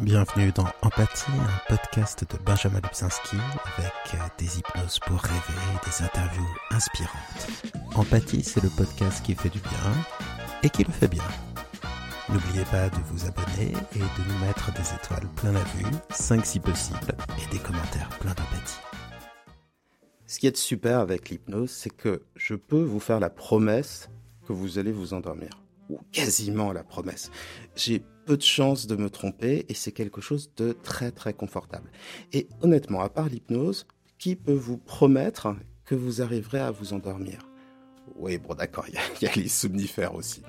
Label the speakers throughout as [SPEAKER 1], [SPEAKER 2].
[SPEAKER 1] Bienvenue dans Empathie, un podcast de Benjamin Lubzinski avec des hypnoses pour rêver et des interviews inspirantes. Empathie, c'est le podcast qui fait du bien et qui le fait bien. N'oubliez pas de vous abonner et de nous mettre des étoiles plein la vue, 5 si possible, et des commentaires plein d'empathie. Ce qui est super avec l'hypnose, c'est que je peux vous faire la promesse que vous allez vous endormir. Ou quasiment la promesse. J'ai peu de chances de me tromper et c'est quelque chose de très très confortable. Et honnêtement, à part l'hypnose, qui peut vous promettre que vous arriverez à vous endormir? Oui, bon d'accord, il y, a les somnifères aussi.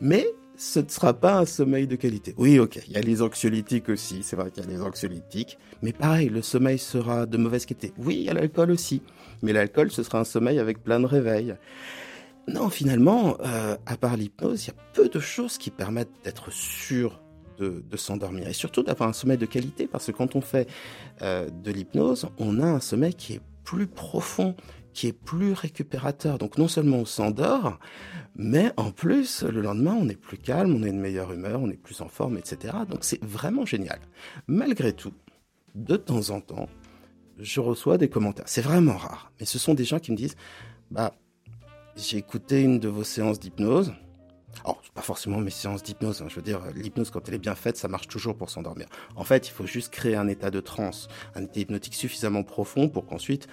[SPEAKER 1] Mais ce ne sera pas un sommeil de qualité. Oui, ok, il y a les anxiolytiques aussi, c'est vrai qu'il y a les anxiolytiques, mais pareil, le sommeil sera de mauvaise qualité. Oui, il y a l'alcool aussi, mais l'alcool, ce sera un sommeil avec plein de réveils. Non, finalement, euh, à part l'hypnose, il y a peu de choses qui permettent d'être sûr de, s'endormir et surtout d'avoir un sommeil de qualité parce que quand on fait euh, de l'hypnose, on a un sommeil qui est plus profond, qui est plus récupérateur. Donc non seulement on s'endort, mais en plus, le lendemain, on est plus calme, on est de meilleure humeur, on est plus en forme, etc. Donc c'est vraiment génial. Malgré tout, de temps en temps, je reçois des commentaires. C'est vraiment rare, mais ce sont des gens qui me disent, bah, j'ai écouté une de vos séances d'hypnose. Alors, pas forcément mes séances d'hypnose. Hein. Je veux dire, l'hypnose, quand elle est bien faite, ça marche toujours pour s'endormir. En fait, il faut juste créer un état de transe, un état hypnotique suffisamment profond pour qu'ensuite,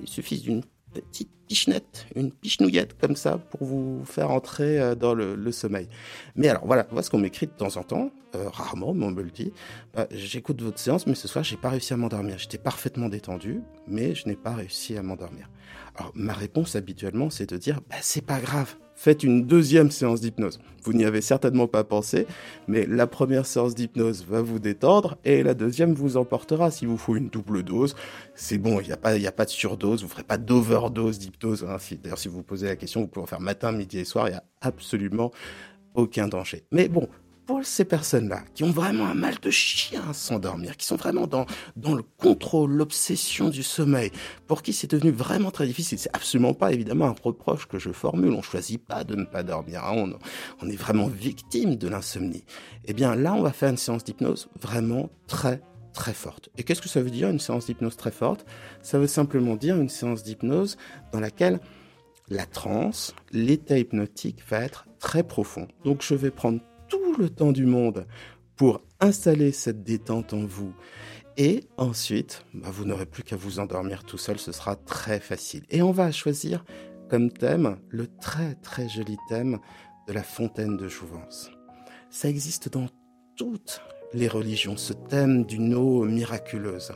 [SPEAKER 1] il suffise d'une petite pichenette, une pichenouillette comme ça pour vous faire entrer euh, dans le, sommeil. Mais alors voilà, voilà ce qu'on m'écrit de temps en temps, euh, rarement, mais on me le dit. Bah, j'écoute votre séance, mais ce soir, j'ai pas réussi à m'endormir. J'étais parfaitement détendu, mais je n'ai pas réussi à m'endormir. Alors ma réponse habituellement, c'est de dire, bah, c'est pas grave faites une deuxième séance d'hypnose. Vous n'y avez certainement pas pensé, mais la première séance d'hypnose va vous détendre et la deuxième vous emportera. Si vous faut une double dose, c'est bon, il n'y a, pas, a pas de surdose, vous ne ferez pas d'overdose d'hypnose. Hein. D'ailleurs, si vous vous posez la question, vous pouvez en faire matin, midi et soir, il n'y a absolument aucun danger. Mais bon, pour ces personnes-là, qui ont vraiment un mal de chien à s'endormir, qui sont vraiment dans, dans le contrôle, l'obsession du sommeil, pour qui c'est devenu vraiment très difficile, c'est absolument pas évidemment un reproche que je formule, on choisit pas de ne pas dormir, hein. on, on est vraiment victime de l'insomnie. Eh bien là, on va faire une séance d'hypnose vraiment très très forte. Et qu'est-ce que ça veut dire une séance d'hypnose très forte? Ça veut simplement dire une séance d'hypnose dans laquelle la transe, l'état hypnotique va être très profond. Donc je vais prendre le temps du monde pour installer cette détente en vous. Et ensuite, bah, vous n'aurez plus qu'à vous endormir tout seul, ce sera très facile. Et on va choisir comme thème le très très joli thème de la fontaine de Jouvence. Ça existe dans toutes les religions, ce thème d'une eau miraculeuse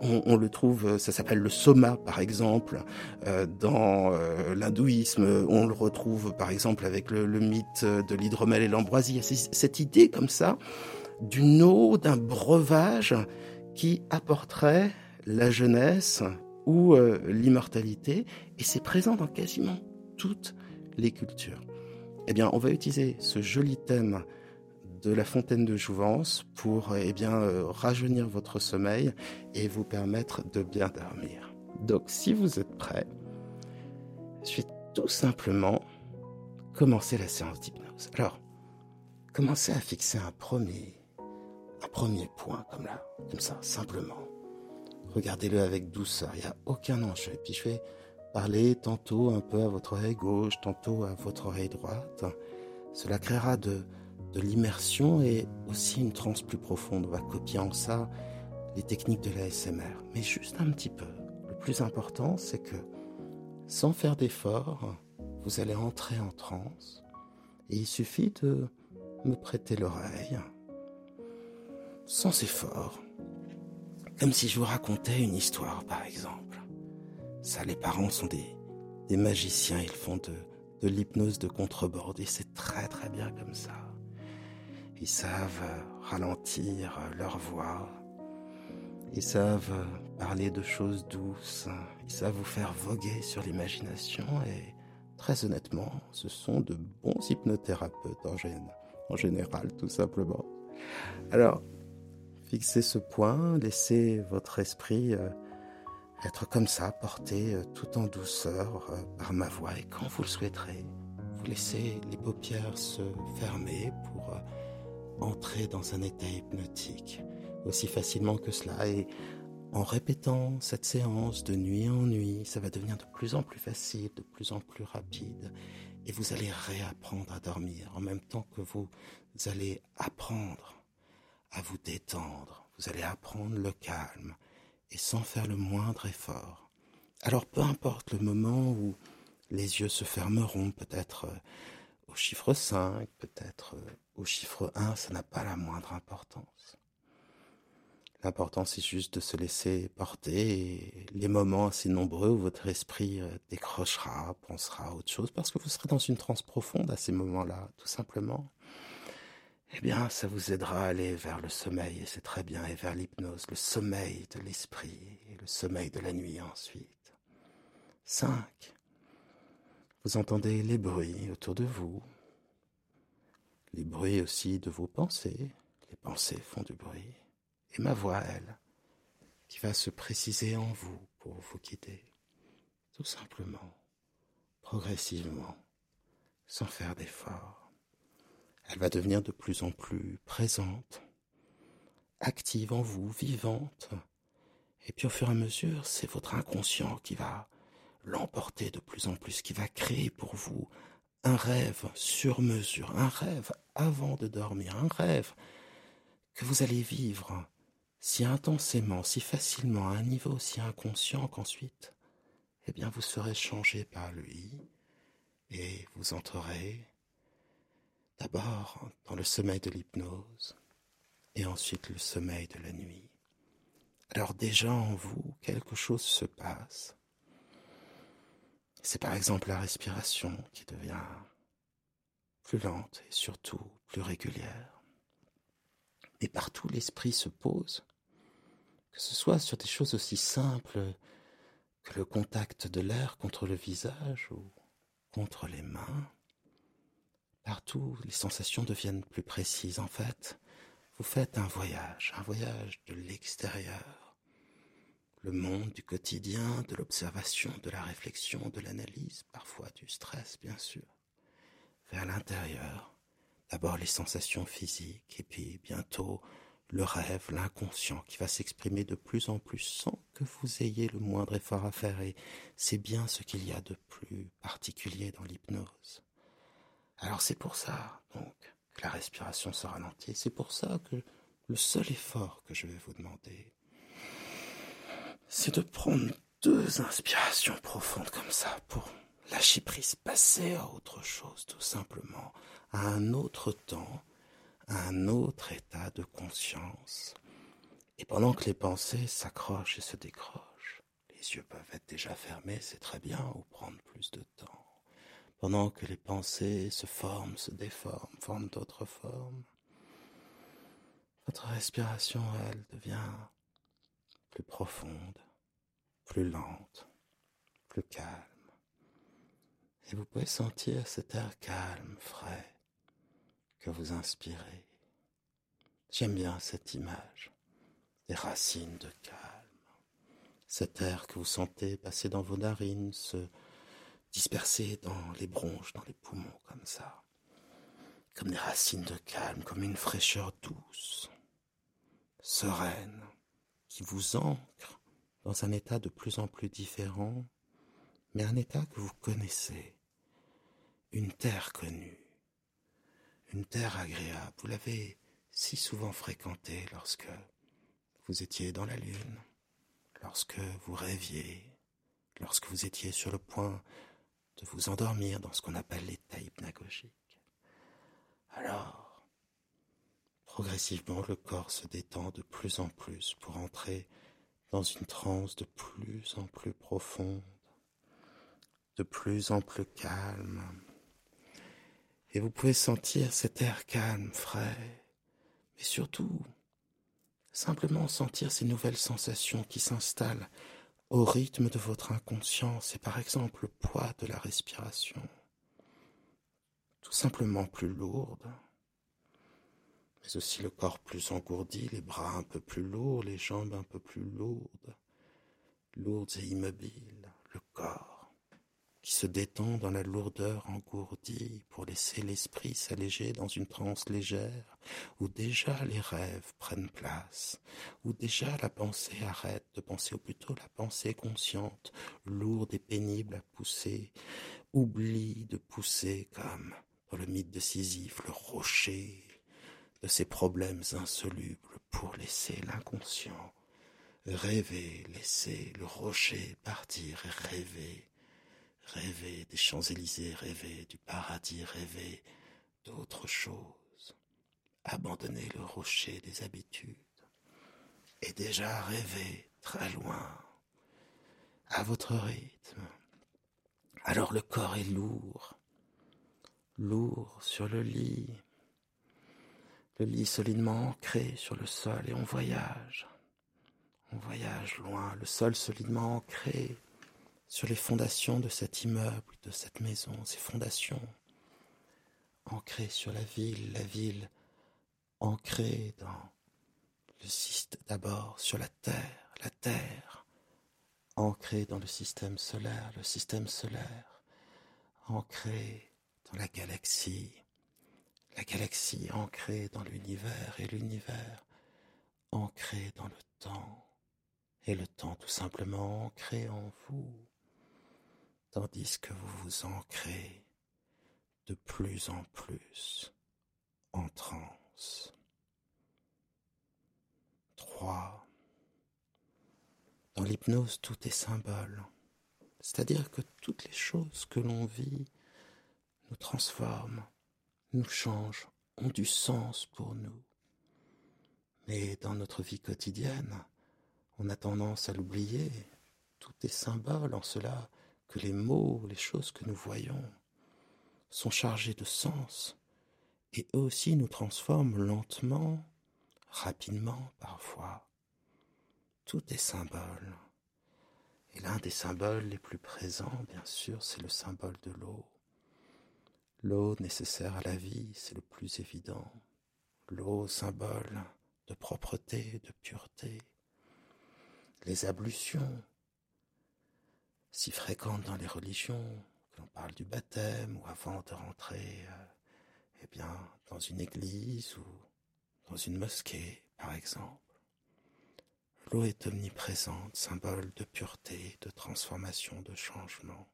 [SPEAKER 1] on, le trouve, euh, ça s'appelle le soma par exemple, euh, dans euh, l'hindouisme, on le retrouve par exemple avec le, mythe de l'hydromel et l'ambroisie. Cette idée comme ça d'une eau, d'un breuvage qui apporterait la jeunesse ou l'immortalité, et c'est présent dans quasiment toutes les cultures. Eh bien, on va utiliser ce joli thème de la fontaine de jouvence pour eh bien, euh, rajeunir votre sommeil et vous permettre de bien dormir. Donc si vous êtes prêt, je vais tout simplement commencer la séance d'hypnose. Alors, commencez à fixer un premier, un premier point comme là, comme ça, simplement. Regardez-le avec douceur, il n'y a aucun enjeu. Et puis je vais parler tantôt un peu à votre oreille gauche, tantôt à votre oreille droite. Cela créera de, de l'immersion et aussi une transe plus profonde. On va copier en ça les techniques de l'ASMR, mais juste un petit peu. Le plus important, c'est que sans faire d'effort, vous allez entrer en transe et il suffit de me prêter l'oreille sans effort, comme si je vous racontais une histoire par exemple. Ça, les parents sont des, magiciens, ils font de, de l'hypnose de contrebord et c'est très très bien comme ça. Ils savent ralentir leur voix. Ils savent parler de choses douces. Ils savent vous faire voguer sur l'imagination. Et très honnêtement, ce sont de bons hypnothérapeutes en, en général, tout simplement. Alors, fixez ce point, laissez votre esprit euh, être comme ça, porté euh, tout en douceur euh, par ma voix. Et quand vous le souhaiterez, vous laissez les paupières se fermer entrer dans un état hypnotique aussi facilement que cela. Et en répétant cette séance de nuit en nuit, ça va devenir de plus en plus facile, de plus en plus rapide. Et vous allez réapprendre à dormir en même temps que vous allez apprendre à vous détendre. Vous allez apprendre le calme et sans faire le moindre effort. Alors peu importe le moment où les yeux se fermeront, peut-être euh, au chiffre 5, peut-être euh, au chiffre 1, ça n'a pas la moindre importance. L'important, c'est juste de se laisser porter les moments assez nombreux où votre esprit euh, décrochera, pensera à autre chose, parce que vous serez dans une transe profonde à ces moments-là, tout simplement. Eh bien, ça vous aidera à aller vers le sommeil, et c'est très bien, et vers l'hypnose, le sommeil de l'esprit, et le sommeil de la nuit ensuite. 5. Vous entendez les bruits autour de vous, les bruits aussi de vos pensées, les pensées font du bruit, et ma voix, elle, qui va se préciser en vous pour vous quitter, tout simplement, progressivement, sans faire d'effort. Elle va devenir de plus en plus présente, active en vous, vivante, et puis au fur et à mesure, c'est votre inconscient qui va l'emporter de plus en plus, qui va créer pour vous un rêve sur mesure, un rêve avant de dormir, un rêve que vous allez vivre si intensément, si facilement, à un niveau si inconscient qu'ensuite, eh bien, vous serez changé par lui et vous entrerez d'abord dans le sommeil de l'hypnose et ensuite le sommeil de la nuit. Alors déjà en vous, quelque chose se passe c'est par exemple la respiration qui devient plus lente et surtout plus régulière. Et partout l'esprit se pose, que ce soit sur des choses aussi simples que le contact de l'air contre le visage ou contre les mains. Partout, les sensations deviennent plus précises. En fait, vous faites un voyage, un voyage de l'extérieur le monde du quotidien, de l'observation, de la réflexion, de l'analyse, parfois du stress bien sûr, vers l'intérieur, d'abord les sensations physiques et puis bientôt le rêve, l'inconscient qui va s'exprimer de plus en plus sans que vous ayez le moindre effort à faire et c'est bien ce qu'il y a de plus particulier dans l'hypnose. Alors c'est pour ça donc que la respiration se ralentit, c'est pour ça que le seul effort que je vais vous demander, c'est de prendre deux inspirations profondes comme ça pour lâcher prise, passer à autre chose tout simplement, à un autre temps, à un autre état de conscience. Et pendant que les pensées s'accrochent et se décrochent, les yeux peuvent être déjà fermés, c'est très bien, ou prendre plus de temps. Pendant que les pensées se forment, se déforment, forment d'autres formes, votre respiration, elle, devient plus profonde, plus lente, plus calme. Et vous pouvez sentir cet air calme, frais, que vous inspirez. J'aime bien cette image des racines de calme. Cet air que vous sentez passer dans vos narines, se disperser dans les bronches, dans les poumons, comme ça. Comme des racines de calme, comme une fraîcheur douce, sereine, qui vous ancre dans un état de plus en plus différent, mais un état que vous connaissez, une terre connue, une terre agréable. Vous l'avez si souvent fréquentée lorsque vous étiez dans la lune, lorsque vous rêviez, lorsque vous étiez sur le point de vous endormir dans ce qu'on appelle l'état hypnagogique. Alors, progressivement, le corps se détend de plus en plus pour entrer dans une transe de plus en plus profonde, de plus en plus calme. Et vous pouvez sentir cet air calme, frais, mais surtout simplement sentir ces nouvelles sensations qui s'installent au rythme de votre inconscience et par exemple le poids de la respiration, tout simplement plus lourde, mais aussi le corps plus engourdi, les bras un peu plus lourds, les jambes un peu plus lourdes, lourdes et immobiles, le corps qui se détend dans la lourdeur engourdie pour laisser l'esprit s'alléger dans une transe légère où déjà les rêves prennent place, où déjà la pensée arrête de penser, ou plutôt la pensée consciente, lourde et pénible à pousser, oublie de pousser comme dans le mythe de Sisyphe, le rocher de ses problèmes insolubles pour laisser l'inconscient rêver, laisser le rocher partir et rêver rêver des Champs-Élysées, rêver du paradis, rêver d'autre chose, abandonner le rocher des habitudes, et déjà rêver très loin, à votre rythme. Alors le corps est lourd, lourd sur le lit, le lit solidement ancré sur le sol, et on voyage. On voyage loin, le sol solidement ancré sur les fondations de cet immeuble, de cette maison, ces fondations ancrées sur la ville, la ville ancrée dans le système, d'abord sur la terre, la terre ancrée dans le système solaire, le système solaire ancré dans la galaxie, la galaxie ancrée dans l'univers et l'univers ancré dans le temps et le temps tout simplement ancré en vous tandis que vous vous ancrez de plus en plus en transe. 3. Dans l'hypnose, tout est symbole, c'est-à-dire que toutes les choses que l'on vit nous transforment, nous changent, ont du sens pour nous. Mais dans notre vie quotidienne, on a tendance à l'oublier. Tout est symbole en cela que les mots, les choses que nous voyons sont chargés de sens et eux aussi nous transforment lentement, rapidement parfois. Tout est symbole. Et l'un des symboles les plus présents, bien sûr, c'est le symbole de l'eau. L'eau nécessaire à la vie, c'est le plus évident. L'eau, symbole de propreté, de pureté. Les ablutions, si fréquente dans les religions, que l'on parle du baptême ou avant de rentrer, euh, eh bien, dans une église ou dans une mosquée, par exemple. L'eau est omniprésente, symbole de pureté, de transformation, de changement.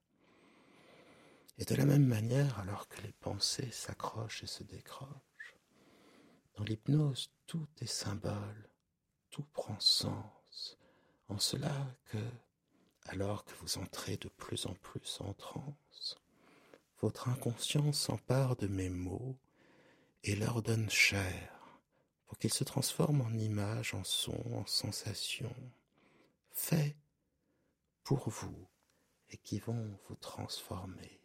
[SPEAKER 1] Et de la même manière, alors que les pensées s'accrochent et se décrochent, dans l'hypnose, tout est symbole, tout prend sens, en cela que alors que vous entrez de plus en plus en transe, votre inconscient s'empare de mes mots et leur donne chair pour qu'ils se transforment en images, en sons, en sensations, faits pour vous et qui vont vous transformer.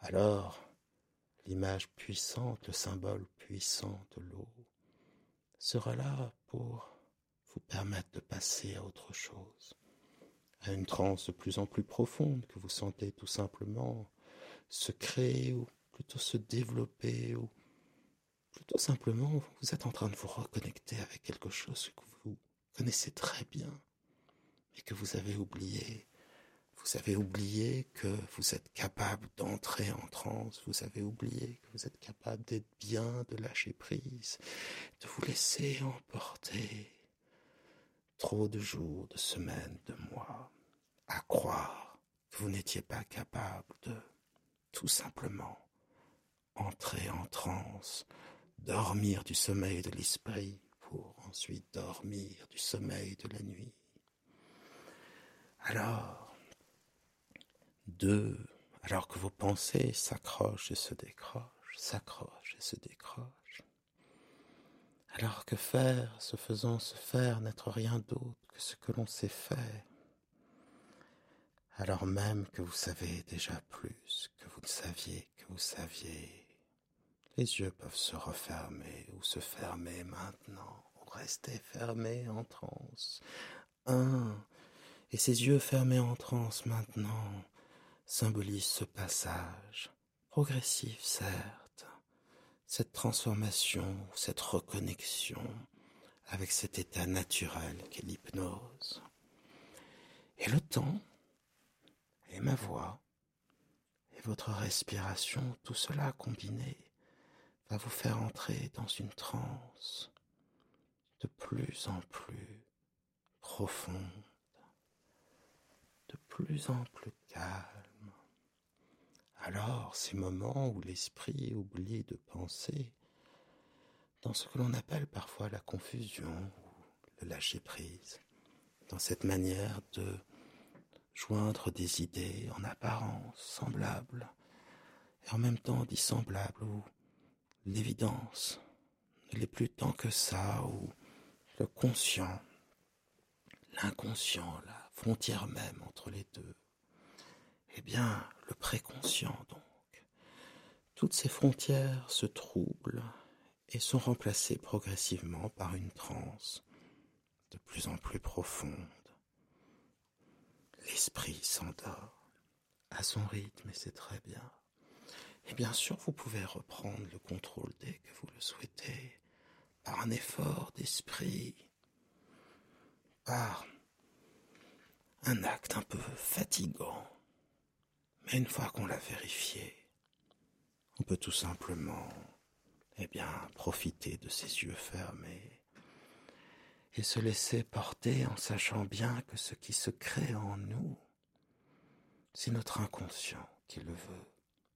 [SPEAKER 1] Alors, l'image puissante, le symbole puissant de l'eau sera là pour vous permettre de passer à autre chose à une transe de plus en plus profonde que vous sentez tout simplement se créer ou plutôt se développer ou plutôt simplement vous êtes en train de vous reconnecter avec quelque chose que vous connaissez très bien mais que vous avez oublié. Vous avez oublié que vous êtes capable d'entrer en transe, vous avez oublié que vous êtes capable d'être bien, de lâcher prise, de vous laisser emporter trop de jours, de semaines, de mois, à croire que vous n'étiez pas capable de, tout simplement, entrer en transe, dormir du sommeil de l'esprit pour ensuite dormir du sommeil de la nuit. Alors, deux, alors que vos pensées s'accrochent et se décrochent, s'accrochent et se décrochent, alors que faire, se faisant se faire, n'être rien d'autre que ce que l'on sait faire, alors même que vous savez déjà plus que vous ne saviez que vous saviez. Les yeux peuvent se refermer ou se fermer maintenant, ou rester fermés en transe. Un, et ces yeux fermés en transe maintenant symbolisent ce passage, progressif certes, cette transformation, cette reconnexion avec cet état naturel qu'est l'hypnose. Et le temps, et ma voix et votre respiration, tout cela combiné, va vous faire entrer dans une transe de plus en plus profonde, de plus en plus calme. Alors, ces moments où l'esprit oublie de penser, dans ce que l'on appelle parfois la confusion ou le lâcher prise, dans cette manière de joindre des idées en apparence semblables et en même temps dissemblables ou l'évidence ne l'est plus tant que ça ou le conscient, l'inconscient, la frontière même entre les deux. Eh bien, le préconscient donc. Toutes ces frontières se troublent et sont remplacées progressivement par une transe de plus en plus profonde. L'esprit s'endort à son rythme et c'est très bien. Et bien sûr, vous pouvez reprendre le contrôle dès que vous le souhaitez, par un effort d'esprit, par un acte un peu fatigant. Mais une fois qu'on l'a vérifié, on peut tout simplement, eh bien, profiter de ses yeux fermés et se laisser porter en sachant bien que ce qui se crée en nous, c'est notre inconscient qui le veut,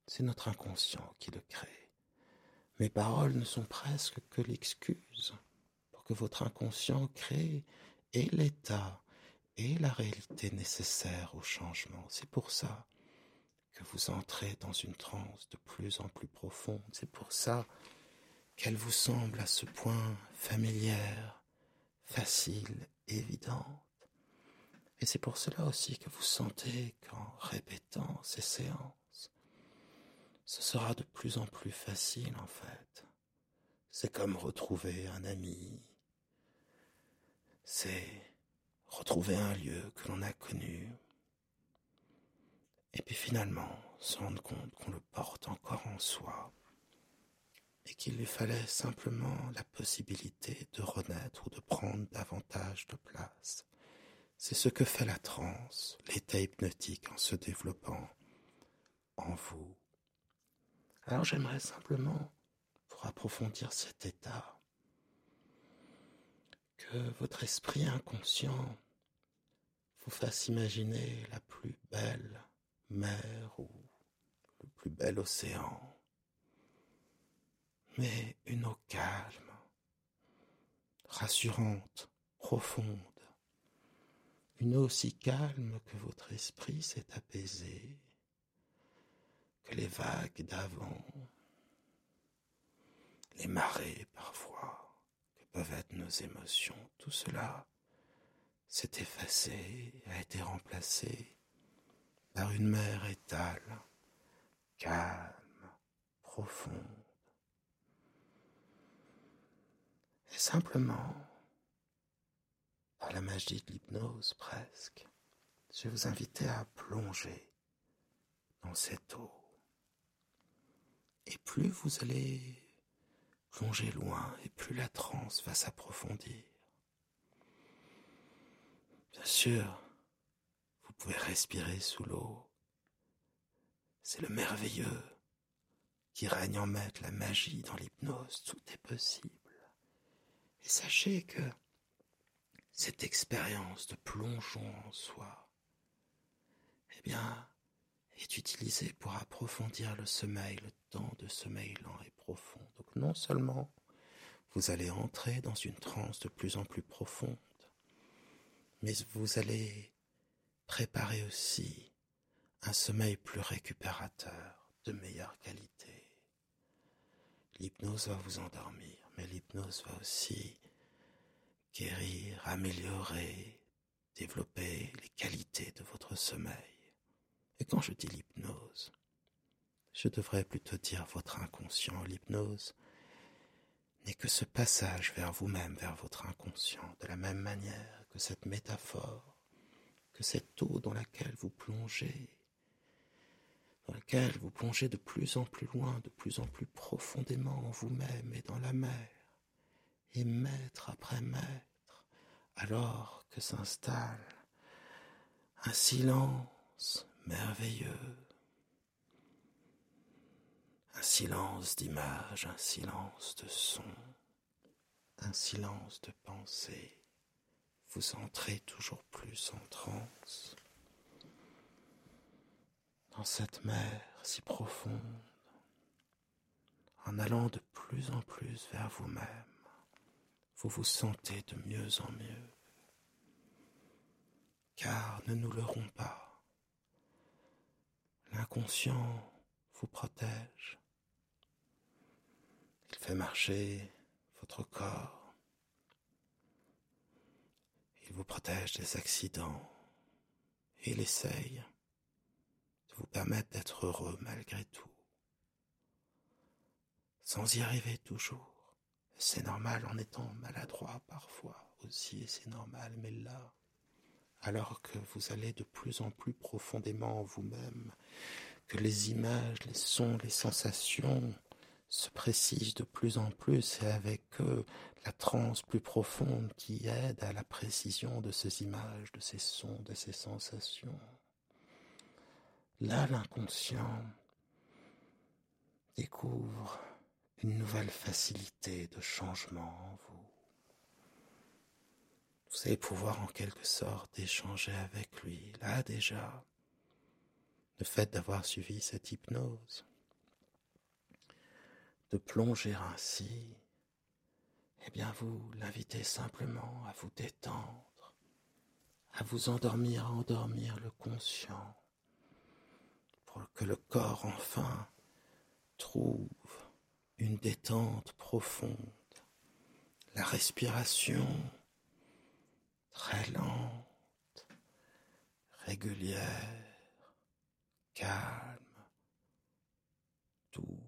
[SPEAKER 1] c'est notre inconscient qui le crée. Mes paroles ne sont presque que l'excuse pour que votre inconscient crée et l'état et la réalité nécessaire au changement. C'est pour ça que vous entrez dans une transe de plus en plus profonde. C'est pour ça qu'elle vous semble à ce point familière, facile, évidente. Et c'est pour cela aussi que vous sentez qu'en répétant ces séances, ce sera de plus en plus facile en fait. C'est comme retrouver un ami. C'est retrouver un lieu que l'on a connu. Et puis finalement, se rendre compte qu'on le porte encore en soi et qu'il lui fallait simplement la possibilité de renaître ou de prendre davantage de place. C'est ce que fait la transe, l'état hypnotique en se développant en vous. Alors j'aimerais simplement, pour approfondir cet état, que votre esprit inconscient vous fasse imaginer la plus belle mer ou le plus bel océan. Mais une eau calme, rassurante, profonde, une eau si calme que votre esprit s'est apaisé, que les vagues d'avant, les marées parfois, que peuvent être nos émotions, tout cela s'est effacé, a été remplacé par une mer étale, calme, profonde Et simplement, par la magie de l'hypnose presque, je vais vous inviter à plonger dans cette eau. Et plus vous allez plonger loin, et plus la transe va s'approfondir. Bien sûr, vous pouvez respirer sous l'eau. C'est le merveilleux qui règne en maître, la magie dans l'hypnose, tout est possible. Et sachez que cette expérience de plongeon en soi, eh bien, est utilisée pour approfondir le sommeil, le temps de sommeil lent et profond. Donc non seulement vous allez entrer dans une transe de plus en plus profonde, mais vous allez préparer aussi un sommeil plus récupérateur, de meilleure qualité. L'hypnose va vous endormir mais l'hypnose va aussi guérir, améliorer, développer les qualités de votre sommeil. Et quand je dis l'hypnose, je devrais plutôt dire votre inconscient. L'hypnose n'est que ce passage vers vous-même, vers votre inconscient, de la même manière que cette métaphore, que cette eau dans laquelle vous plongez, dans laquelle vous plongez de plus en plus loin, de plus en plus profondément en vous-même et dans la mer, et mètre après mètre, alors que s'installe un silence merveilleux, Un silence d'images, un silence de sons, un silence de pensée. Vous entrez toujours plus en transe dans cette mer si profonde, en allant de plus en plus vers vous-même, vous vous sentez de mieux en mieux. Car ne nous leurrons pas, l'inconscient vous protège. Il fait marcher votre corps. Il vous protège des accidents. Et il essaye vous permettre d'être heureux malgré tout. Sans y arriver toujours. C'est normal en étant maladroit parfois aussi, c'est normal, mais là, alors que vous allez de plus en plus profondément en vous-même, que les images, les sons, les sensations se précisent de plus en plus et avec eux la transe plus profonde qui aide à la précision de ces images, de ces sons, de ces sensations. Là, l'inconscient découvre une nouvelle facilité de changement en vous. Vous allez pouvoir en quelque sorte échanger avec lui. Là déjà, le fait d'avoir suivi cette hypnose, de plonger ainsi, eh bien vous l'invitez simplement à vous détendre, à vous endormir, à endormir le conscient que le corps enfin trouve une détente profonde, la respiration très lente, régulière, calme, douce,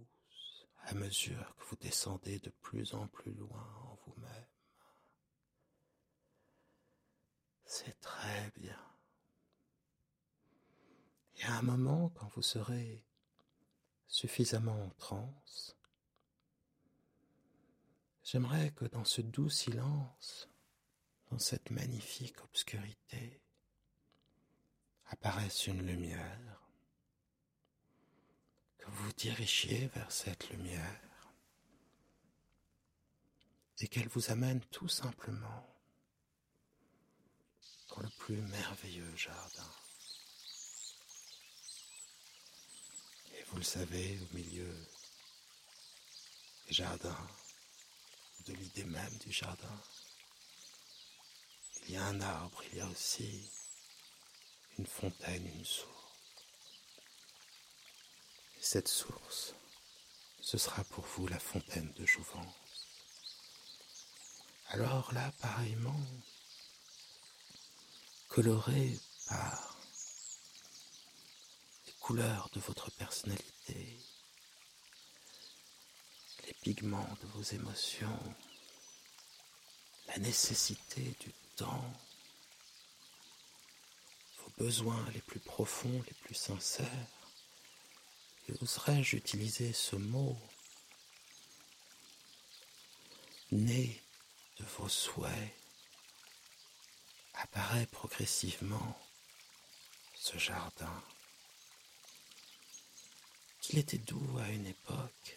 [SPEAKER 1] à mesure que vous descendez de plus en plus loin en vous-même. C'est très bien. Il y a un moment quand vous serez suffisamment en transe, j'aimerais que dans ce doux silence, dans cette magnifique obscurité, apparaisse une lumière, vous dirigiez vers cette lumière et qu'elle vous amène tout simplement dans le plus merveilleux jardin. vous le savez, au milieu des jardins, de l'idée même du jardin, il y a un arbre, il y a aussi une fontaine, une source. Et cette source, ce sera pour vous la fontaine de jouvence. Alors là, pareillement, coloré par couleurs de votre personnalité, les pigments de vos émotions, la nécessité du temps, vos besoins les plus profonds, les plus sincères. Oserais-je utiliser ce mot? Né de vos souhaits apparaît progressivement ce jardin. Qu'il était doux à une époque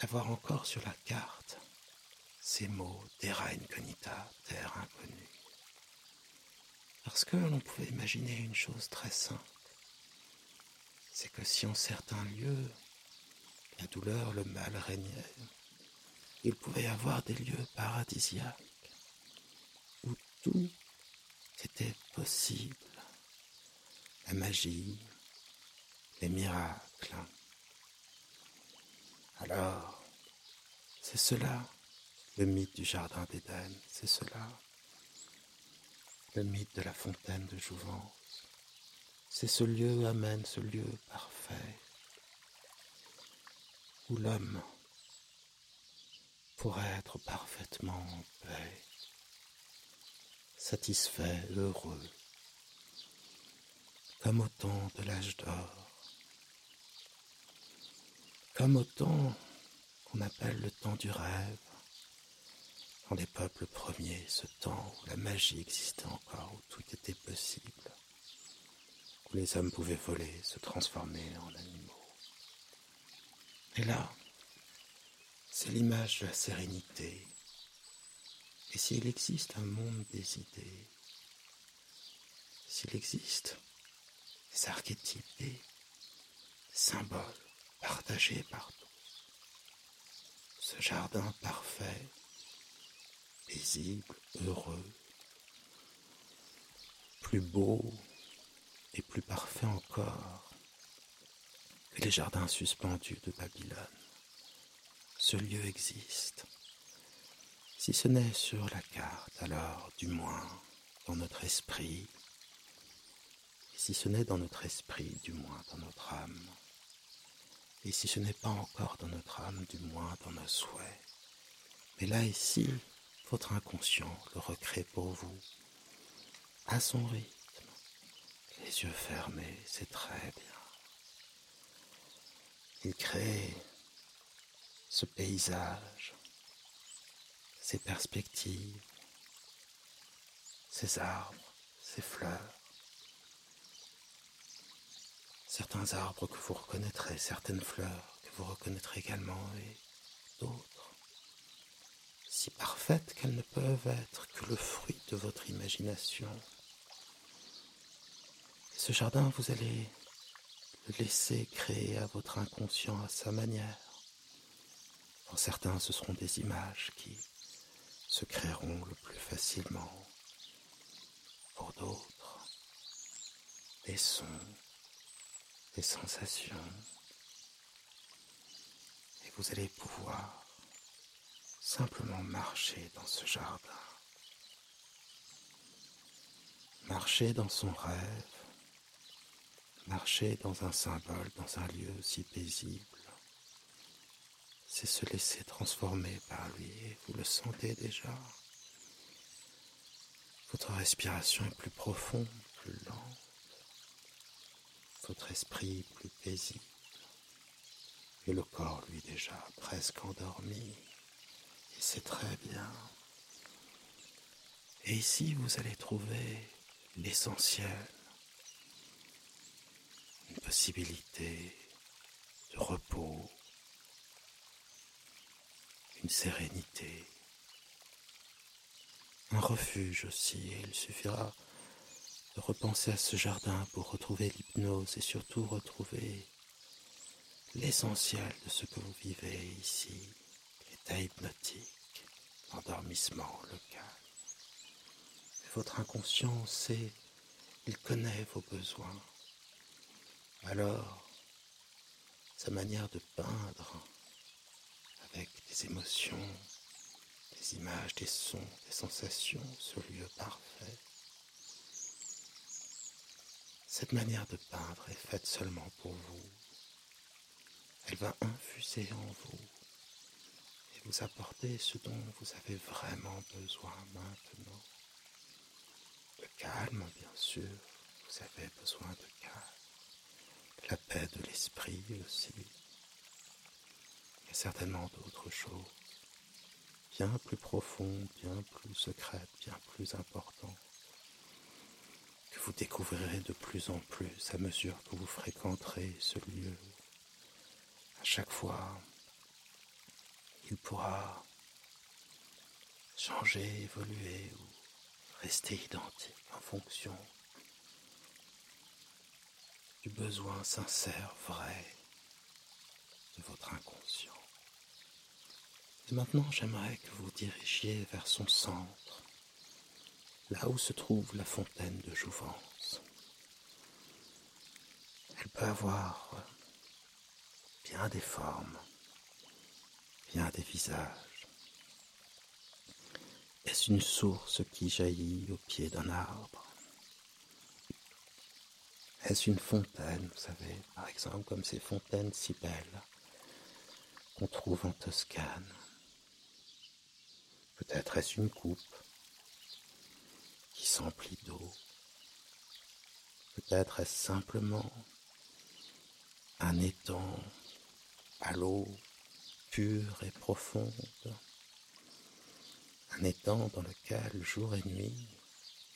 [SPEAKER 1] d'avoir encore sur la carte ces mots terra incognita, terre inconnue. Parce que l'on pouvait imaginer une chose très simple, c'est que si en certains lieux la douleur, le mal régnait, il pouvait y avoir des lieux paradisiaques où tout était possible. La magie, les miracles. Alors, c'est cela, le mythe du Jardin d'Éden, c'est cela, le mythe de la fontaine de Jouvence. C'est ce lieu amène, ce lieu parfait, où l'homme pourrait être parfaitement en paix, satisfait, heureux, comme au temps de l'âge d'or comme au temps qu'on appelle le temps du rêve, quand les peuples premiers, ce temps où la magie existait encore, où tout était possible, les hommes pouvaient voler, se transformer en animaux. Et là, c'est l'image de la sérénité. Et s'il existe un monde des idées, s'il existe des archétypes, des symboles partagés par tous, ce jardin parfait, paisible, heureux, plus beau et plus parfait encore que les jardins suspendus de Babylone. Ce lieu existe. Si ce n'est sur la carte, alors du moins dans notre esprit. Et si ce n'est dans notre esprit, du moins dans notre âme. Et si ce n'est pas encore dans notre âme, du moins dans nos souhaits. Mais là, ici, votre inconscient le recrée pour vous, à son rythme, les yeux fermés, c'est très bien. Il crée ce paysage, ces perspectives, ces arbres, ces fleurs, certains arbres que vous reconnaîtrez, certaines fleurs que vous reconnaîtrez également et d'autres, si parfaites qu'elles ne peuvent être que le fruit de votre imagination. Ce jardin, vous allez le laisser créer à votre inconscient à sa manière. Pour certains, ce seront des images qui se créeront le plus facilement. Pour d'autres, des sons, des sensations. Et vous allez pouvoir simplement marcher dans ce jardin. Marcher dans son rêve, marcher dans un symbole, dans un lieu si paisible c'est se laisser transformer par lui et vous le sentez déjà. Votre respiration est plus profonde, plus lente. Votre esprit plus paisible. Et le corps, lui, déjà presque endormi. Et c'est très bien. Et ici, vous allez trouver l'essentiel. Une possibilité de repos, une sérénité, un refuge aussi, et il suffira de repenser à ce jardin pour retrouver l'hypnose et surtout retrouver l'essentiel de ce que vous vivez ici, l'état hypnotique, l'endormissement, le calme. votre inconscient sait, il connaît vos besoins. Alors, sa manière de peindre, avec des émotions, des images, des sons, des sensations, ce lieu parfait. Cette manière de peindre est faite seulement pour vous. Elle va infuser en vous et vous apporter ce dont vous avez vraiment besoin maintenant. Le calme, bien sûr, vous avez besoin de calme. La paix de l'esprit aussi certainement d'autres choses, bien plus profondes, bien plus secrètes, bien plus importantes, que vous découvrirez de plus en plus à mesure que vous fréquenterez ce lieu. À chaque fois, il pourra changer, évoluer ou rester identique en fonction du besoin sincère, vrai de votre inconscient. Et maintenant, j'aimerais que vous dirigiez vers son centre, là où se trouve la fontaine de jouvence. Elle peut avoir bien des formes, bien des visages. Est-ce une source qui jaillit au pied d'un arbre? Est-ce une fontaine, vous savez, par exemple, comme ces fontaines si belles qu'on trouve en Toscane? Peut-être est-ce une coupe qui s'emplit d'eau? Peut-être est-ce simplement un étang à l'eau pure et profonde? Un étang dans lequel jour et nuit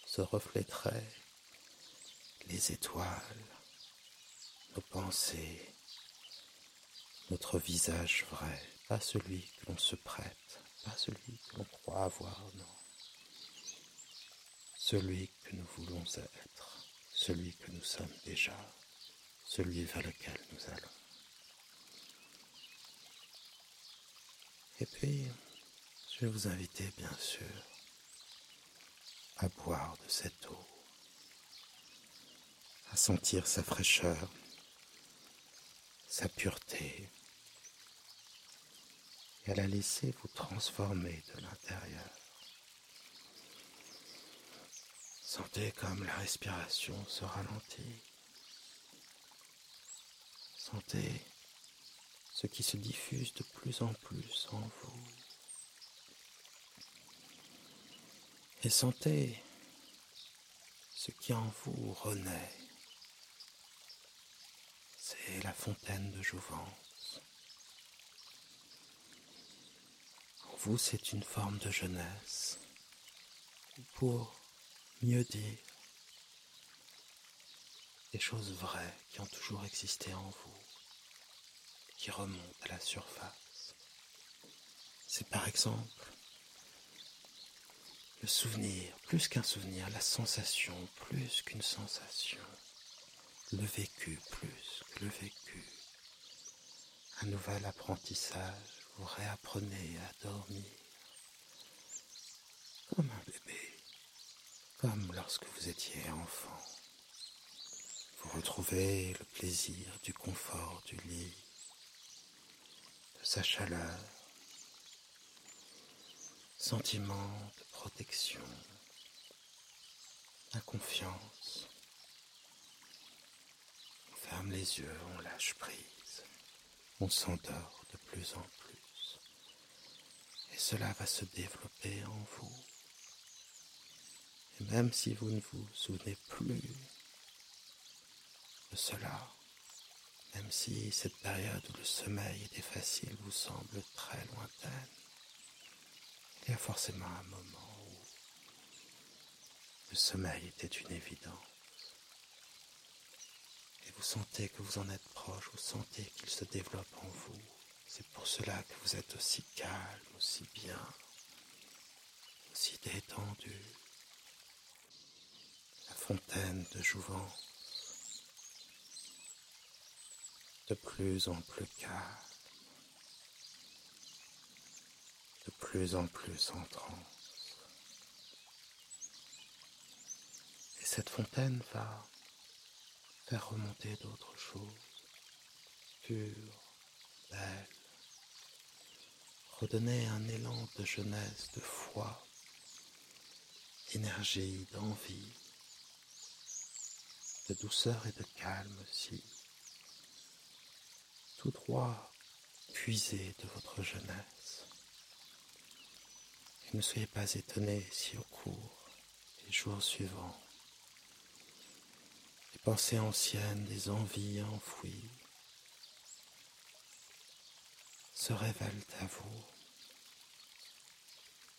[SPEAKER 1] se reflèteraient les étoiles, nos pensées, notre visage vrai, pas celui que l'on se prête, pas celui que l'on croit avoir, non. Celui que nous voulons être, celui que nous sommes déjà, celui vers lequel nous allons. Et puis, je vais vous inviter, bien sûr, à boire de cette eau, à sentir sa fraîcheur, sa pureté, et à la laisser vous transformer de l'intérieur. Sentez comme la respiration se ralentit. Sentez ce qui se diffuse de plus en plus en vous. Et sentez ce qui en vous renaît. C'est la fontaine de jouvence. En vous, c'est une forme de jeunesse. Pour mieux dire des choses vraies qui ont toujours existé en vous, qui remontent à la surface. C'est par exemple le souvenir, plus qu'un souvenir, la sensation, plus qu'une sensation, le vécu, plus que le vécu. Un nouvel apprentissage, vous réapprenez à dormir comme un bébé, comme lorsque vous étiez enfant. Vous retrouvez le plaisir du confort du lit, de sa chaleur, sentiment de protection, la confiance. Ferme les yeux, on lâche prise, on s'endort de plus en plus. Et cela va se développer en vous. Et même si vous ne vous souvenez plus de cela, même si cette période où le sommeil était facile vous semble très lointaine, il y a forcément un moment où le sommeil était une évidence. Et vous sentez que vous en êtes proche, vous sentez qu'il se développe en vous. C'est pour cela que vous êtes aussi calme, aussi bien, aussi détendu. La fontaine de jouvence, de plus en plus calme. de plus en plus en transe. Et cette fontaine va faire remonter d'autres choses, pures, belles, redonner un élan de jeunesse, de foi, d'énergie, d'envie, de douceur et de calme aussi, tout droit puisé de votre jeunesse. Ne soyez pas étonnés si au cours des jours suivants, pensées anciennes, des envies enfouies se révèlent à vous.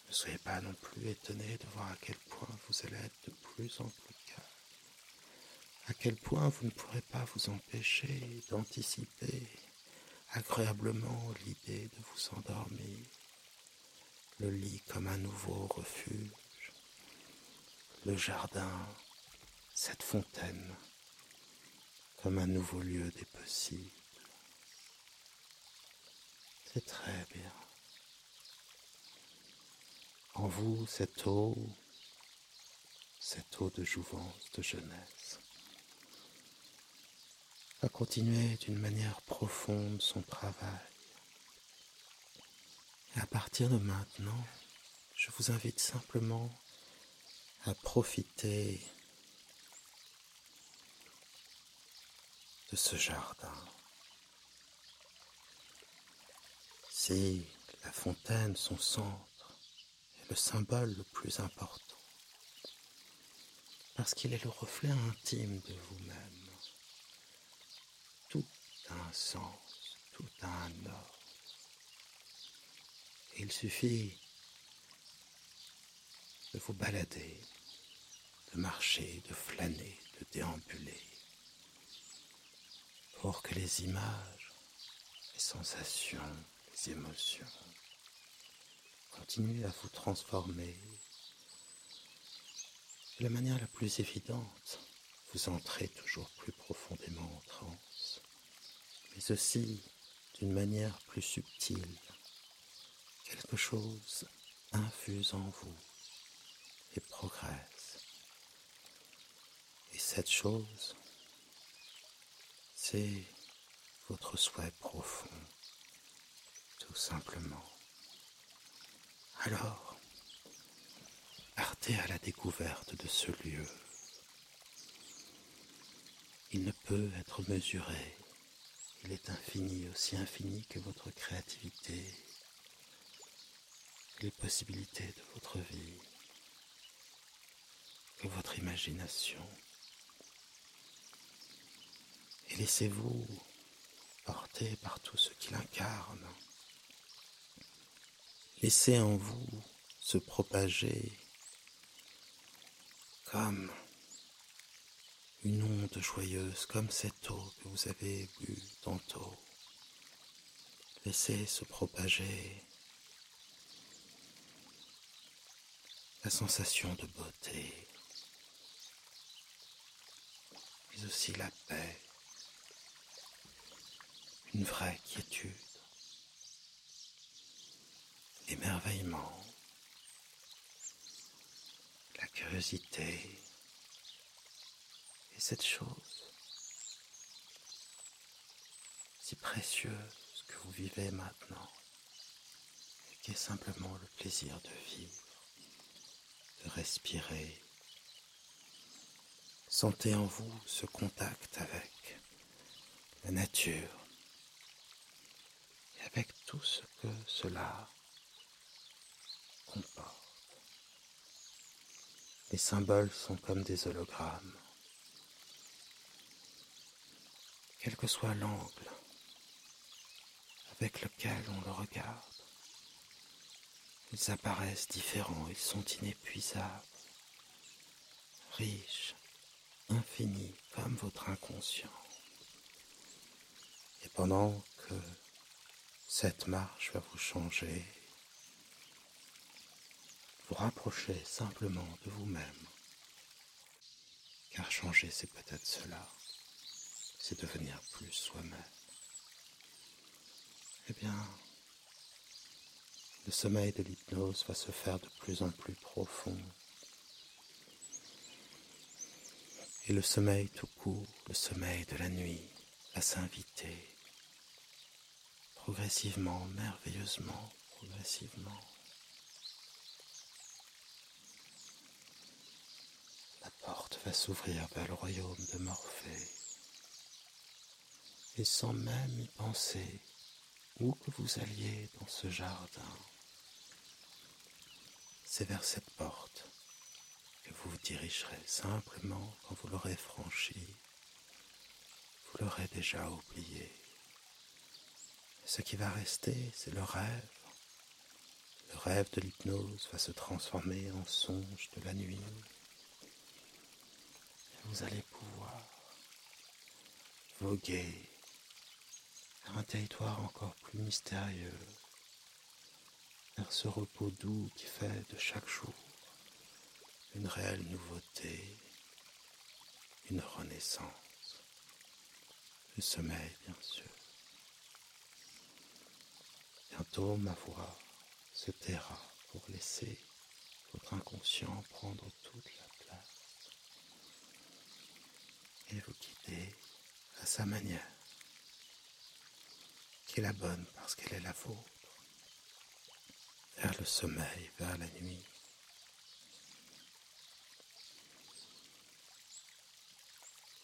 [SPEAKER 1] Ne soyez pas non plus étonnés de voir à quel point vous allez être de plus en plus calme, à quel point vous ne pourrez pas vous empêcher d'anticiper agréablement l'idée de vous endormir le lit comme un nouveau refuge, le jardin, cette fontaine comme un nouveau lieu des possibles. C'est très bien. En vous, cette eau, cette eau de jouvence, de jeunesse, va continuer d'une manière profonde son travail à partir de maintenant, je vous invite simplement à profiter ce jardin. Si la fontaine, son centre, est le symbole le plus important, parce qu'il est le reflet intime de vous-même. Tout un sens, tout un ordre. Il suffit de vous balader, de marcher, de flâner, de déambuler, pour que les images les sensations, les émotions. Continuez à vous transformer. De la manière la plus évidente, vous entrez toujours plus profondément en transe, mais aussi d'une manière plus subtile. Quelque chose infuse en vous et progresse. Et cette chose, c'est votre souhait profond, tout simplement. Alors, partez à la découverte de ce lieu. Il ne peut être mesuré. Il est infini, aussi infini que votre créativité, les possibilités de votre vie, que votre imagination. Et laissez-vous porter par tout ce qu'il incarne. Laissez en vous se propager comme une onde joyeuse, comme cette eau que vous avez bu tantôt. Laissez se propager la sensation de beauté, mais aussi la paix, une vraie quiétude, l'émerveillement, la curiosité et cette chose si précieuse que vous vivez maintenant qui est simplement le plaisir de vivre, de respirer. Sentez en vous ce contact avec la nature avec tout ce que cela comporte. Les symboles sont comme des hologrammes. Quel que soit l'angle avec lequel on le regarde, ils apparaissent différents, ils sont inépuisables, riches, infinis comme votre inconscient. Et pendant que cette marche va vous changer, vous rapprocher simplement de vous-même. Car changer, c'est peut-être cela, c'est devenir plus soi-même. Eh bien, le sommeil de l'hypnose va se faire de plus en plus profond. Et le sommeil tout court, le sommeil de la nuit, va s'inviter progressivement, merveilleusement, progressivement. La porte va s'ouvrir vers le royaume de Morphée. Et sans même y penser, où que vous alliez dans ce jardin, c'est vers cette porte que vous vous dirigerez simplement quand vous l'aurez franchie. Vous l'aurez déjà oublié. Ce qui va rester, c'est le rêve. Le rêve de l'hypnose va se transformer en songe de la nuit. Et vous allez pouvoir voguer vers un territoire encore plus mystérieux, vers ce repos doux qui fait de chaque jour une réelle nouveauté, une renaissance, le sommeil bien sûr. Bientôt ma voix se taira pour laisser votre inconscient prendre toute la place et vous guider à sa manière, qui est la bonne parce qu'elle est la vôtre, vers le sommeil, vers la nuit.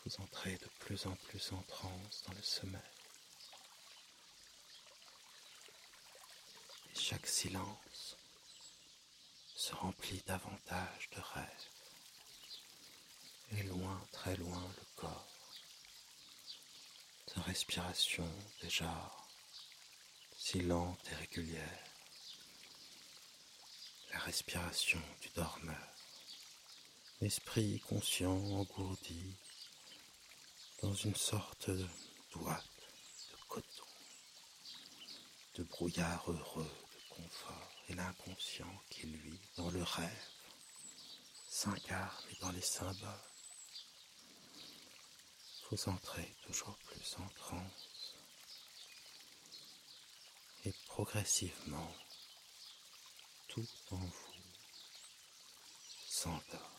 [SPEAKER 1] Vous entrez de plus en plus en transe dans le sommeil. Chaque silence se remplit davantage de rêves. Et loin, très loin, le corps, de respiration déjà si lente et régulière, la respiration du dormeur, l'esprit conscient engourdi dans une sorte coton de brouillard heureux, de confort, et l'inconscient qui, lui, dans le rêve, s'incarne dans les symboles. Vous entrez toujours plus en transe, et progressivement, tout en vous s'endort.